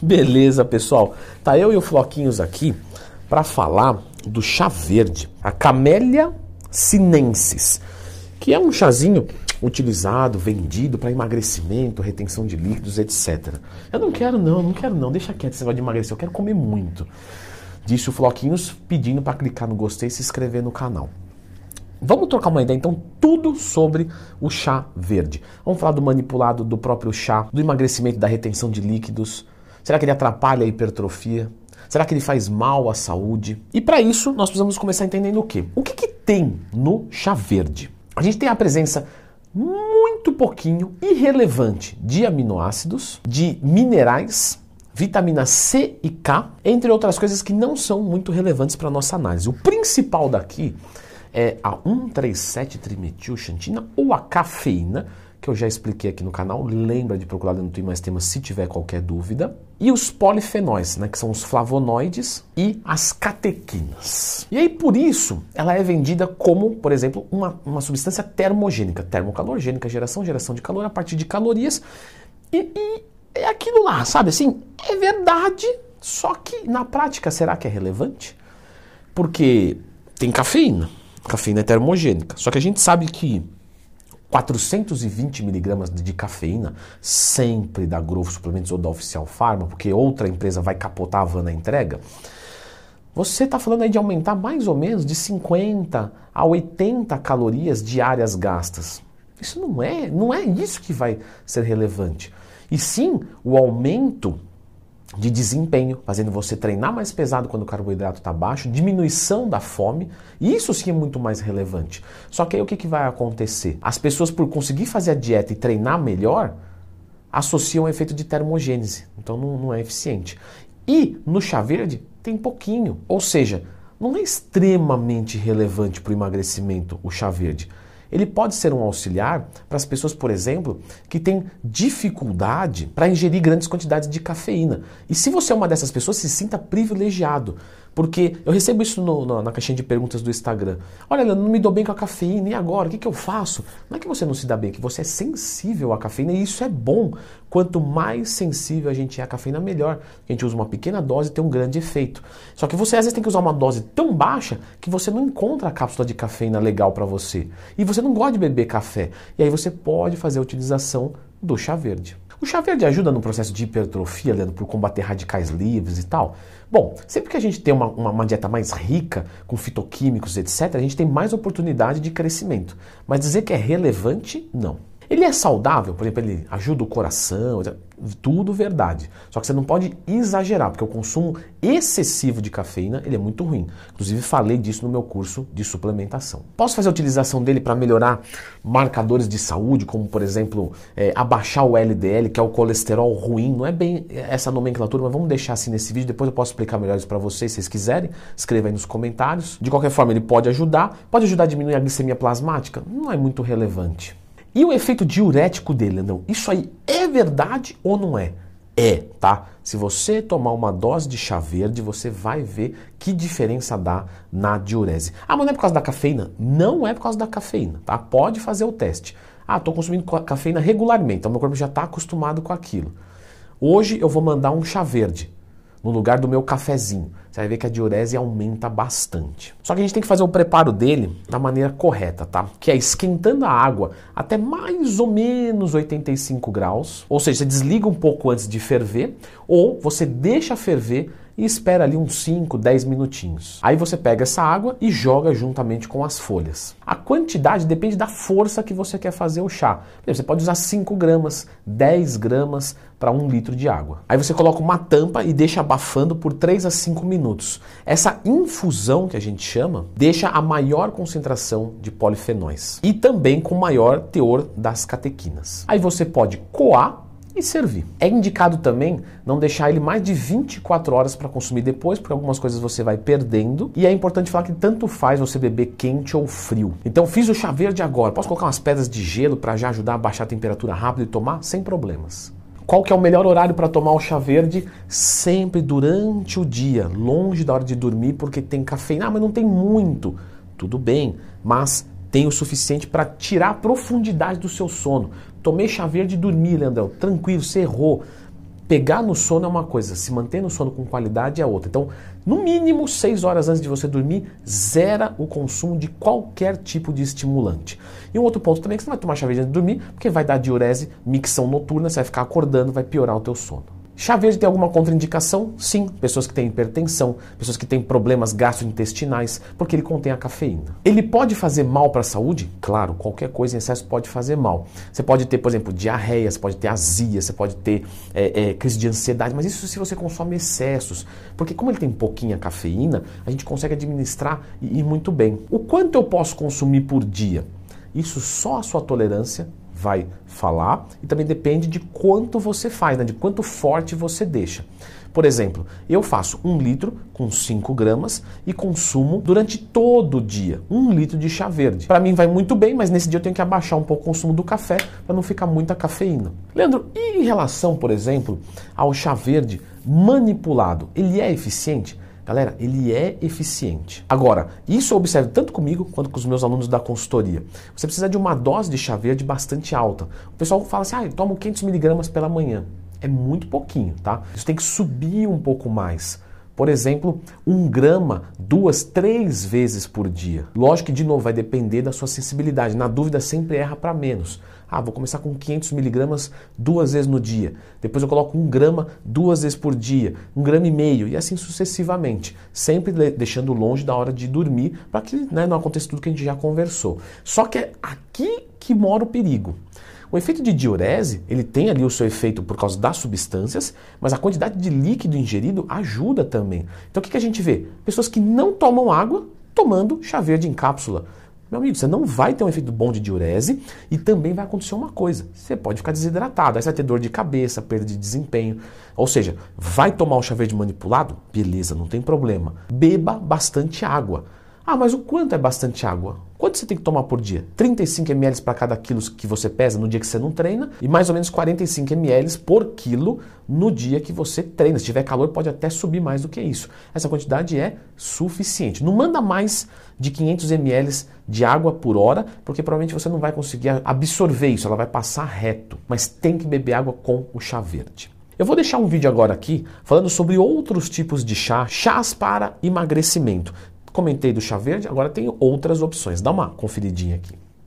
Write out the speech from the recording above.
Beleza, pessoal. Tá eu e o Floquinhos aqui para falar do chá verde, a Camellia sinensis, que é um chazinho utilizado, vendido para emagrecimento, retenção de líquidos, etc. Eu não quero não, não quero não, deixa quieto negócio de emagrecer, eu quero comer muito. Disse o Floquinhos pedindo para clicar no gostei e se inscrever no canal. Vamos trocar uma ideia então tudo sobre o chá verde. Vamos falar do manipulado do próprio chá, do emagrecimento, da retenção de líquidos. Será que ele atrapalha a hipertrofia? Será que ele faz mal à saúde? E para isso nós precisamos começar entendendo o quê? O que, que tem no chá verde? A gente tem a presença muito pouquinho irrelevante de aminoácidos, de minerais, vitamina C e K, entre outras coisas que não são muito relevantes para a nossa análise. O principal daqui é a 137-trimetilxantina ou a cafeína, que eu já expliquei aqui no canal. Lembra de procurar no Tem Mais Temas se tiver qualquer dúvida. E os polifenóis, né, que são os flavonoides e as catequinas. E aí, por isso, ela é vendida como, por exemplo, uma, uma substância termogênica, termocalorgênica, geração, geração de calor a partir de calorias. E, e é aquilo lá, sabe assim? É verdade, só que na prática, será que é relevante? Porque tem cafeína Cafeína é termogênica. Só que a gente sabe que 420 miligramas de cafeína, sempre da Growth Suplementos ou da Oficial Pharma, porque outra empresa vai capotar a van na entrega, você está falando aí de aumentar mais ou menos de 50 a 80 calorias diárias gastas. Isso não é, não é isso que vai ser relevante. E sim o aumento de desempenho, fazendo você treinar mais pesado quando o carboidrato está baixo, diminuição da fome, e isso sim é muito mais relevante. Só que aí o que, que vai acontecer? As pessoas, por conseguir fazer a dieta e treinar melhor, associam o efeito de termogênese, então não, não é eficiente. E no chá verde tem pouquinho, ou seja, não é extremamente relevante para o emagrecimento o chá verde. Ele pode ser um auxiliar para as pessoas, por exemplo, que têm dificuldade para ingerir grandes quantidades de cafeína. E se você é uma dessas pessoas, se sinta privilegiado. Porque eu recebo isso no, no, na caixinha de perguntas do Instagram. Olha, eu não me dou bem com a cafeína, e agora? O que, que eu faço? Não é que você não se dá bem, é que você é sensível à cafeína e isso é bom. Quanto mais sensível a gente é à cafeína, melhor. A gente usa uma pequena dose e tem um grande efeito. Só que você às vezes tem que usar uma dose tão baixa que você não encontra a cápsula de cafeína legal para você. E você não gosta de beber café. E aí você pode fazer a utilização do chá verde. O chá verde ajuda no processo de hipertrofia, Leandro, por combater radicais livres e tal? Bom, sempre que a gente tem uma, uma, uma, dieta mais rica, com fitoquímicos, etc., a gente tem mais oportunidade de crescimento. Mas dizer que é relevante, não. Ele é saudável, por exemplo, ele ajuda o coração, tudo verdade. Só que você não pode exagerar, porque o consumo excessivo de cafeína ele é muito ruim. Inclusive falei disso no meu curso de suplementação. Posso fazer a utilização dele para melhorar marcadores de saúde, como por exemplo é, abaixar o LDL, que é o colesterol ruim. Não é bem essa nomenclatura, mas vamos deixar assim nesse vídeo. Depois eu posso explicar melhor isso para vocês, se vocês quiserem. Escreva aí nos comentários. De qualquer forma, ele pode ajudar. Pode ajudar a diminuir a glicemia plasmática? Não é muito relevante. E o efeito diurético dele, não? Isso aí é verdade ou não é? É, tá? Se você tomar uma dose de chá verde, você vai ver que diferença dá na diurese. Ah, mas não é por causa da cafeína? Não é por causa da cafeína, tá? Pode fazer o teste. Ah, estou consumindo cafeína regularmente, então meu corpo já está acostumado com aquilo. Hoje eu vou mandar um chá verde no lugar do meu cafezinho. Você vai ver que a diurese aumenta bastante. Só que a gente tem que fazer o preparo dele da maneira correta, tá? Que é esquentando a água até mais ou menos 85 graus. Ou seja, você desliga um pouco antes de ferver, ou você deixa ferver e espera ali uns 5, 10 minutinhos. Aí você pega essa água e joga juntamente com as folhas. A quantidade depende da força que você quer fazer o chá. Você pode usar 5 gramas, 10 gramas para um litro de água. Aí você coloca uma tampa e deixa abafando por 3 a 5 minutos. Essa infusão que a gente chama deixa a maior concentração de polifenóis e também com maior teor das catequinas. Aí você pode coar e servir. É indicado também não deixar ele mais de 24 horas para consumir depois, porque algumas coisas você vai perdendo. E é importante falar que tanto faz você beber quente ou frio. Então fiz o chá verde agora. Posso colocar umas pedras de gelo para já ajudar a baixar a temperatura rápido e tomar sem problemas. Qual que é o melhor horário para tomar o chá verde? Sempre durante o dia, longe da hora de dormir, porque tem cafeína. Ah, mas não tem muito. Tudo bem, mas tem o suficiente para tirar a profundidade do seu sono. Tomei chá verde e dormi, Leandrão. Tranquilo, você errou. pegar no sono é uma coisa, se manter no sono com qualidade é outra. Então, no mínimo 6 horas antes de você dormir, zera o consumo de qualquer tipo de estimulante. E um outro ponto também é que você não vai tomar chá verde antes de dormir, porque vai dar diurese, micção noturna, você vai ficar acordando, vai piorar o teu sono. Chá verde tem alguma contraindicação? Sim, pessoas que têm hipertensão, pessoas que têm problemas gastrointestinais, porque ele contém a cafeína. Ele pode fazer mal para a saúde? Claro, qualquer coisa em excesso pode fazer mal. Você pode ter, por exemplo, diarreia, você pode ter azia, você pode ter é, é, crise de ansiedade, mas isso se você consome excessos, porque como ele tem pouquinha cafeína, a gente consegue administrar e ir muito bem. O quanto eu posso consumir por dia? Isso só a sua tolerância vai falar e também depende de quanto você faz, né? de quanto forte você deixa. Por exemplo, eu faço um litro com 5 gramas e consumo durante todo o dia um litro de chá verde. Para mim vai muito bem, mas nesse dia eu tenho que abaixar um pouco o consumo do café para não ficar muita cafeína. Leandro, e em relação, por exemplo, ao chá verde manipulado, ele é eficiente? Galera, ele é eficiente. Agora, isso eu observo tanto comigo quanto com os meus alunos da consultoria. Você precisa de uma dose de chá verde bastante alta. O pessoal fala assim, ah, eu tomo 500 miligramas pela manhã. É muito pouquinho, tá? Isso tem que subir um pouco mais. Por exemplo, um grama duas, três vezes por dia. Lógico que, de novo, vai depender da sua sensibilidade. Na dúvida, sempre erra para menos. Ah, vou começar com 500 miligramas duas vezes no dia. Depois eu coloco um grama duas vezes por dia, um grama e meio e assim sucessivamente. Sempre deixando longe da hora de dormir para que né, não aconteça tudo que a gente já conversou. Só que é aqui que mora o perigo. O efeito de diurese, ele tem ali o seu efeito por causa das substâncias, mas a quantidade de líquido ingerido ajuda também. Então o que, que a gente vê? Pessoas que não tomam água tomando chá verde em cápsula. Meu amigo, você não vai ter um efeito bom de diurese e também vai acontecer uma coisa: você pode ficar desidratado, aí você vai ter dor de cabeça, perda de desempenho. Ou seja, vai tomar o chá verde manipulado? Beleza, não tem problema. Beba bastante água. Ah, mas o quanto é bastante água? Quanto você tem que tomar por dia? 35 ml para cada quilo que você pesa no dia que você não treina e mais ou menos 45 ml por quilo no dia que você treina. Se tiver calor, pode até subir mais do que isso. Essa quantidade é suficiente. Não manda mais de 500 ml de água por hora, porque provavelmente você não vai conseguir absorver isso, ela vai passar reto. Mas tem que beber água com o chá verde. Eu vou deixar um vídeo agora aqui falando sobre outros tipos de chá, chás para emagrecimento. Comentei do chá verde, agora tem outras opções. Dá uma conferidinha aqui.